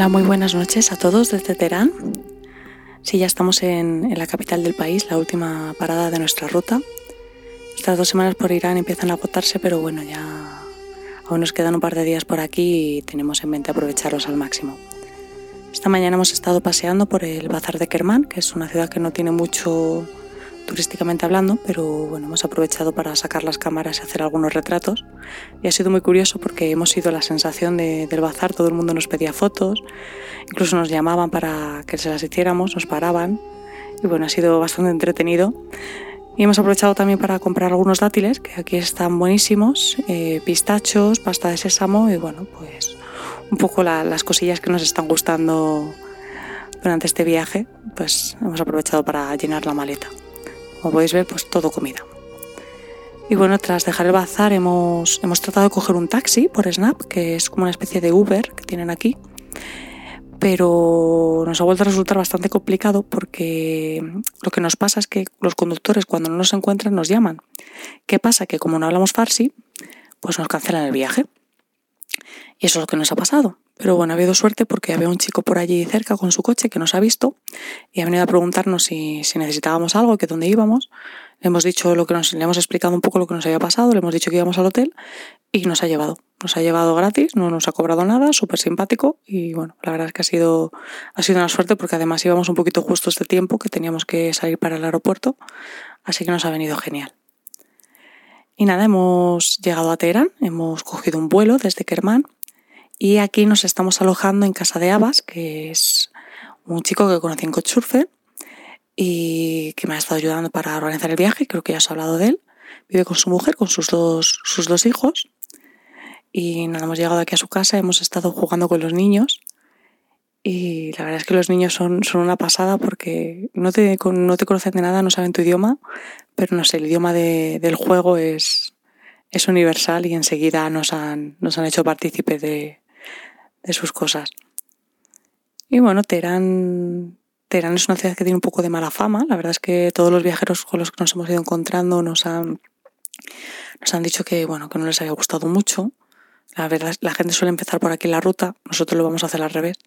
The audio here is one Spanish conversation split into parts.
Hola, muy buenas noches a todos desde Teherán. Sí, ya estamos en, la capital del país, la última parada de nuestra ruta. Estas dos semanas por Irán empiezan a agotarse, pero bueno, ya aún nos quedan un par de días por aquí y tenemos en mente aprovecharlos al máximo. Esta mañana hemos estado paseando por el Bazar de Kermán, que es una ciudad que no tiene mucho turísticamente hablando, pero bueno, hemos aprovechado para sacar las cámaras y hacer algunos retratos. Y ha sido muy curioso porque hemos sido la sensación del bazar, todo el mundo nos pedía fotos, incluso nos llamaban para que se las hiciéramos, nos paraban. Y bueno, ha sido bastante entretenido. Y hemos aprovechado también para comprar algunos dátiles, que aquí están buenísimos, eh, pistachos, pasta de sésamo y bueno, pues un poco las cosillas que nos están gustando durante este viaje, pues hemos aprovechado para llenar la maleta. Como podéis ver, pues todo comida. Y bueno, tras dejar el bazar hemos, hemos tratado de coger un taxi por Snap, que es como una especie de Uber que tienen aquí. Pero nos ha vuelto a resultar bastante complicado porque lo que nos pasa es que los conductores cuando no nos encuentran nos llaman. ¿Qué pasa? Que como no hablamos farsi, pues nos cancelan el viaje. Y eso es lo que nos ha pasado. Pero bueno, ha habido suerte porque había un chico por allí cerca con su coche que nos ha visto y ha venido a preguntarnos si, necesitábamos algo, que dónde íbamos. Le hemos dicho lo que nos, le hemos explicado un poco lo que nos había pasado, le hemos dicho que íbamos al hotel y nos ha llevado. Nos ha llevado gratis, no nos ha cobrado nada, súper simpático y bueno, la verdad es que ha sido, ha sido una suerte porque además íbamos un poquito justo este tiempo que teníamos que salir para el aeropuerto, así que nos ha venido genial. Y nada, hemos llegado a Teherán, hemos cogido un vuelo desde Kermán y aquí nos estamos alojando en casa de Abbas, que es un chico que conocí en Couchsurfer y que me ha estado ayudando para organizar el viaje. Creo que ya os he hablado de él. Vive con su mujer, con sus dos, sus dos hijos. Y nada, hemos llegado aquí a su casa, hemos estado jugando con los niños. Y la verdad es que los niños son, son una pasada porque no te, no te conocen de nada, no saben tu idioma, pero no sé, el idioma de, del juego es, es universal y enseguida nos han, nos han hecho partícipes de, de sus cosas. Y bueno, Teherán, Teherán es una ciudad que tiene un poco de mala fama. La verdad es que todos los viajeros con los que nos hemos ido encontrando nos han, nos han dicho que, bueno, que no les había gustado mucho. La verdad, la gente suele empezar por aquí la ruta, nosotros lo vamos a hacer al revés.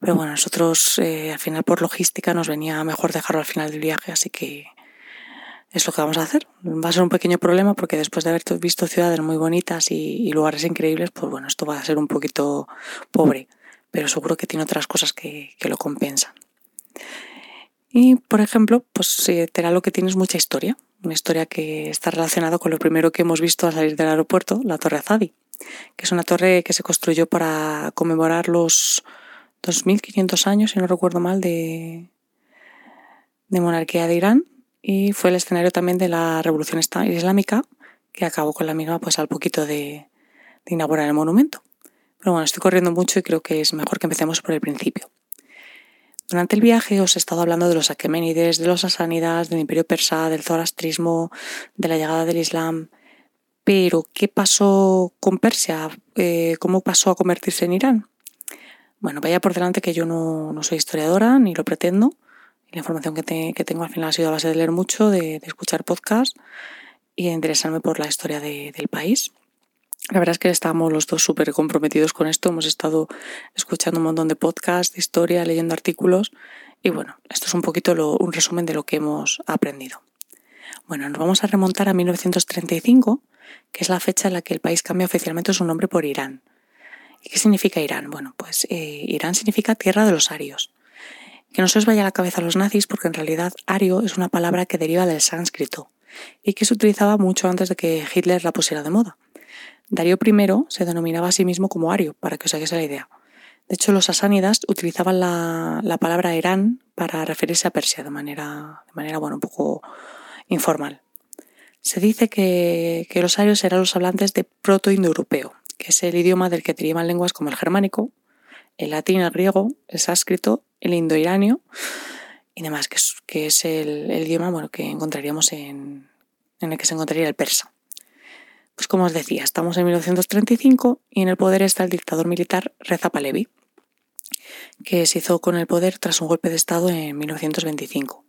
Pero bueno, nosotros eh, al final por logística nos venía mejor dejarlo al final del viaje, así que es lo que vamos a hacer. Va a ser un pequeño problema porque después de haber visto ciudades muy bonitas y, lugares increíbles, pues bueno, esto va a ser un poquito pobre, pero seguro que tiene otras cosas que, lo compensan. Y, por ejemplo, pues será lo que tiene es mucha historia, una historia que está relacionada con lo primero que hemos visto al salir del aeropuerto, la Torre Azadi, que es una torre que se construyó para conmemorar los 2.500 años, si no recuerdo mal, de, de monarquía de Irán, y fue el escenario también de la Revolución Islámica, que acabó con la misma pues al poquito de, inaugurar el monumento. Pero bueno, estoy corriendo mucho y creo que es mejor que empecemos por el principio. Durante el viaje os he estado hablando de los aqueménides, de los asánidas, del imperio persa, del zoroastrismo, de la llegada del Islam. Pero, ¿qué pasó con Persia? Eh, ¿Cómo pasó a convertirse en Irán? Bueno, vaya por delante que yo no, no soy historiadora, ni lo pretendo, la información que, que, tengo al final ha sido a base de leer mucho, de, escuchar podcasts y de interesarme por la historia del país. La verdad es que estábamos los dos súper comprometidos con esto. Hemos estado escuchando un montón de podcasts, de historia, leyendo artículos. Y bueno, esto es un poquito un resumen de lo que hemos aprendido. Bueno, nos vamos a remontar a 1935, que es la fecha en la que el país cambia oficialmente su nombre por Irán. ¿Y qué significa Irán? Bueno, pues eh, Irán significa tierra de los arios. Que no se os vaya a la cabeza a los nazis porque en realidad ario es una palabra que deriva del sánscrito y que se utilizaba mucho antes de que Hitler la pusiera de moda. Darío I se denominaba a sí mismo como ario, para que os hagáis la idea. De hecho, los asánidas utilizaban la, palabra Irán para referirse a Persia de manera, de manera bueno, un poco informal. Se dice que, que los arios eran los hablantes de proto-indoeuropeo, que es el idioma del que derivan lenguas como el germánico, el latín, el griego, el sánscrito, el indo-iranio y demás, que es, que es el, idioma bueno, que encontraríamos en, en el que se encontraría el persa. Pues como os decía, estamos en 1935 y en el poder está el dictador militar Reza Pahlavi, que se hizo con el poder tras un golpe de Estado en 1925.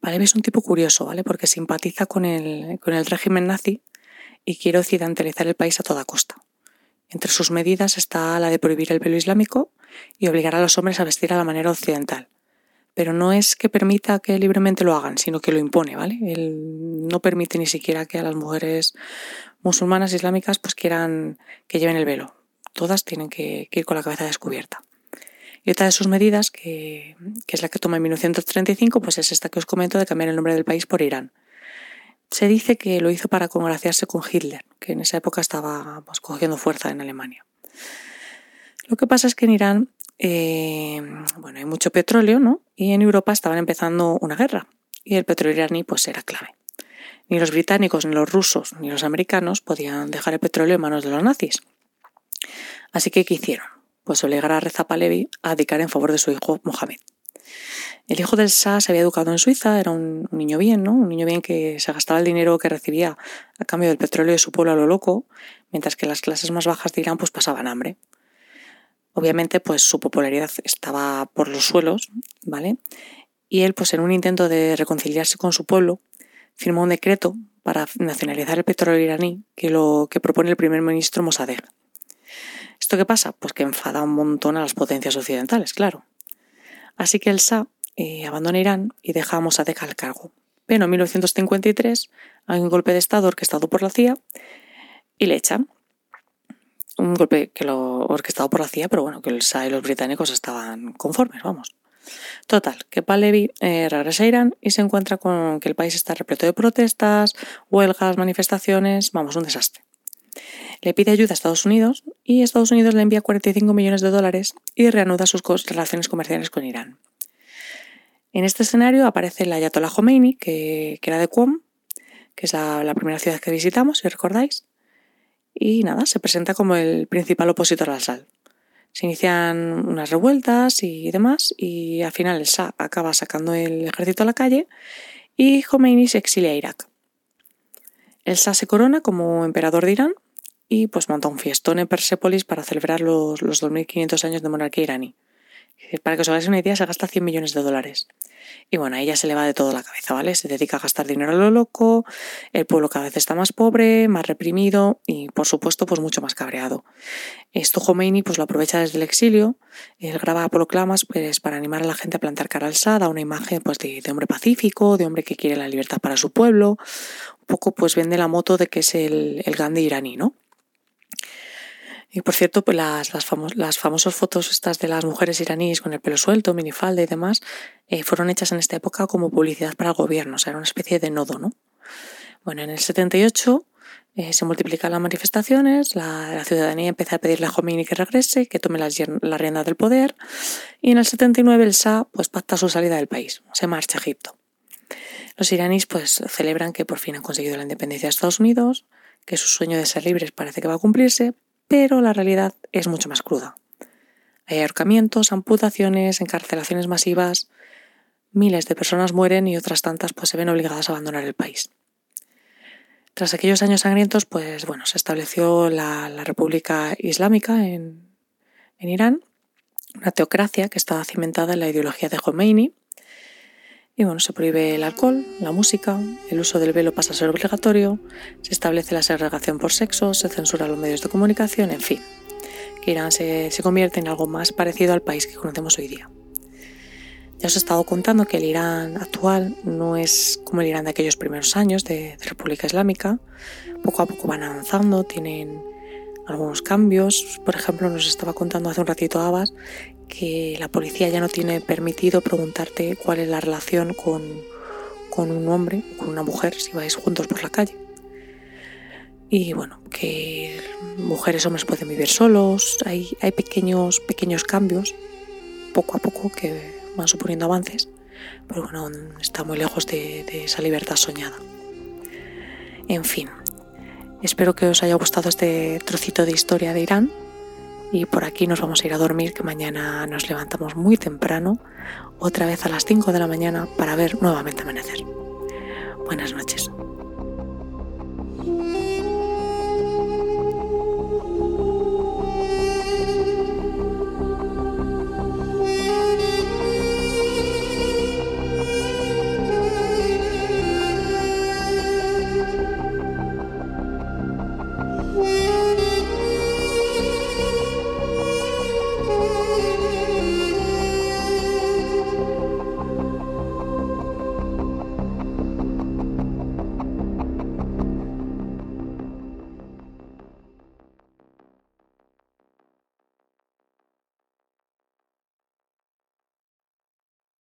Pahlavi es un tipo curioso, ¿vale? Porque simpatiza con el, con el régimen nazi y quiere occidentalizar el país a toda costa. Entre sus medidas está la de prohibir el velo islámico y obligar a los hombres a vestir a la manera occidental. Pero no es que permita que libremente lo hagan, sino que lo impone, ¿vale? Él no permite ni siquiera que a las mujeres musulmanas islámicas pues quieran que lleven el velo. Todas tienen que, ir con la cabeza descubierta. Y otra de sus medidas, que, es la que toma en 1935, pues es esta que os comento de cambiar el nombre del país por Irán. Se dice que lo hizo para congraciarse con Hitler, que en esa época estaba pues, cogiendo fuerza en Alemania. Lo que pasa es que en Irán eh, bueno, hay mucho petróleo, ¿no? Y en Europa estaban empezando una guerra y el petróleo iraní pues era clave. Ni los británicos, ni los rusos, ni los americanos podían dejar el petróleo en manos de los nazis. Así que, ¿qué hicieron? Pues obligar a Reza Pahlavi a dedicar en favor de su hijo Mohamed. El hijo del Shah se había educado en Suiza, era un, niño bien, ¿no? Un niño bien que se gastaba el dinero que recibía a cambio del petróleo de su pueblo a lo loco, mientras que las clases más bajas de Irán pues pasaban hambre. Obviamente, pues su popularidad estaba por los suelos, ¿vale? Y él, pues en un intento de reconciliarse con su pueblo, firmó un decreto para nacionalizar el petróleo iraní que lo que propone el primer ministro Mossadegh. ¿Esto qué pasa? Pues que enfada un montón a las potencias occidentales, claro. Así que el Shah eh, abandona Irán y deja a Mossadegh al cargo. Pero en 1953 hay un golpe de Estado orquestado por la CIA y le echan un golpe que lo orquestado por la CIA, pero bueno, que el SA y los británicos estaban conformes, vamos. Total, que Pahlavi eh, regresa a Irán y se encuentra con que el país está repleto de protestas, huelgas, manifestaciones, vamos, un desastre. Le pide ayuda a Estados Unidos y Estados Unidos le envía 45 millones de dólares y reanuda sus relaciones comerciales con Irán. En este escenario aparece el Ayatollah Khomeini, que, era de Qom, que es la primera ciudad que visitamos, si recordáis, y nada, se presenta como el principal opositor al sal. Se inician unas revueltas y demás y al final el Shah acaba sacando el ejército a la calle y Khomeini se exilia a Irak. El Shah se corona como emperador de Irán y pues monta un fiestón en Persépolis para celebrar los, los 2.500 años de monarquía iraní. Para que os hagáis una idea, se gasta 100 millones de dólares. Y bueno, a ella se le va de todo la cabeza, ¿vale? Se dedica a gastar dinero a lo loco, el pueblo cada vez está más pobre, más reprimido y, por supuesto, pues mucho más cabreado. Esto Khomeini pues lo aprovecha desde el exilio, él graba proclamas pues para animar a la gente a plantar cara al Sada, una imagen pues de, hombre pacífico, de hombre que quiere la libertad para su pueblo, un poco pues vende la moto de que es el, el Gandhi iraní, ¿no? Y por cierto, pues las, las, las, famosas fotos estas de las mujeres iraníes con el pelo suelto, minifalda y demás, eh, fueron hechas en esta época como publicidad para el gobierno, o sea, era una especie de nodo, ¿no? Bueno, en el 78 eh, se multiplican las manifestaciones, la, ciudadanía empieza a pedirle a Khomeini que regrese, que tome la, la rienda del poder, y en el 79 el Shah pues pacta su salida del país, se marcha a Egipto. Los iraníes pues celebran que por fin han conseguido la independencia de Estados Unidos, que su sueño de ser libres parece que va a cumplirse, pero la realidad es mucho más cruda. Hay ahorcamientos, amputaciones, encarcelaciones masivas, miles de personas mueren y otras tantas pues se ven obligadas a abandonar el país. Tras aquellos años sangrientos, pues bueno, se estableció la, República Islámica en, en, Irán, una teocracia que estaba cimentada en la ideología de Khomeini. Y bueno, se prohíbe el alcohol, la música, el uso del velo pasa a ser obligatorio, se establece la segregación por sexo, se censura los medios de comunicación, en fin, que Irán se, convierte en algo más parecido al país que conocemos hoy día. Ya os he estado contando que el Irán actual no es como el Irán de aquellos primeros años de, de República Islámica. Poco a poco van avanzando, tienen algunos cambios. Por ejemplo, nos estaba contando hace un ratito Abbas que la policía ya no tiene permitido preguntarte cuál es la relación con, un hombre o con una mujer si vais juntos por la calle. Y bueno, que mujeres y hombres pueden vivir solos, hay, hay pequeños, pequeños cambios, poco a poco, que van suponiendo avances, pero bueno, está muy lejos de, de esa libertad soñada. En fin, espero que os haya gustado este trocito de historia de Irán y por aquí nos vamos a ir a dormir, que mañana nos levantamos muy temprano, otra vez a las 5 de la mañana para ver nuevamente amanecer. Buenas noches.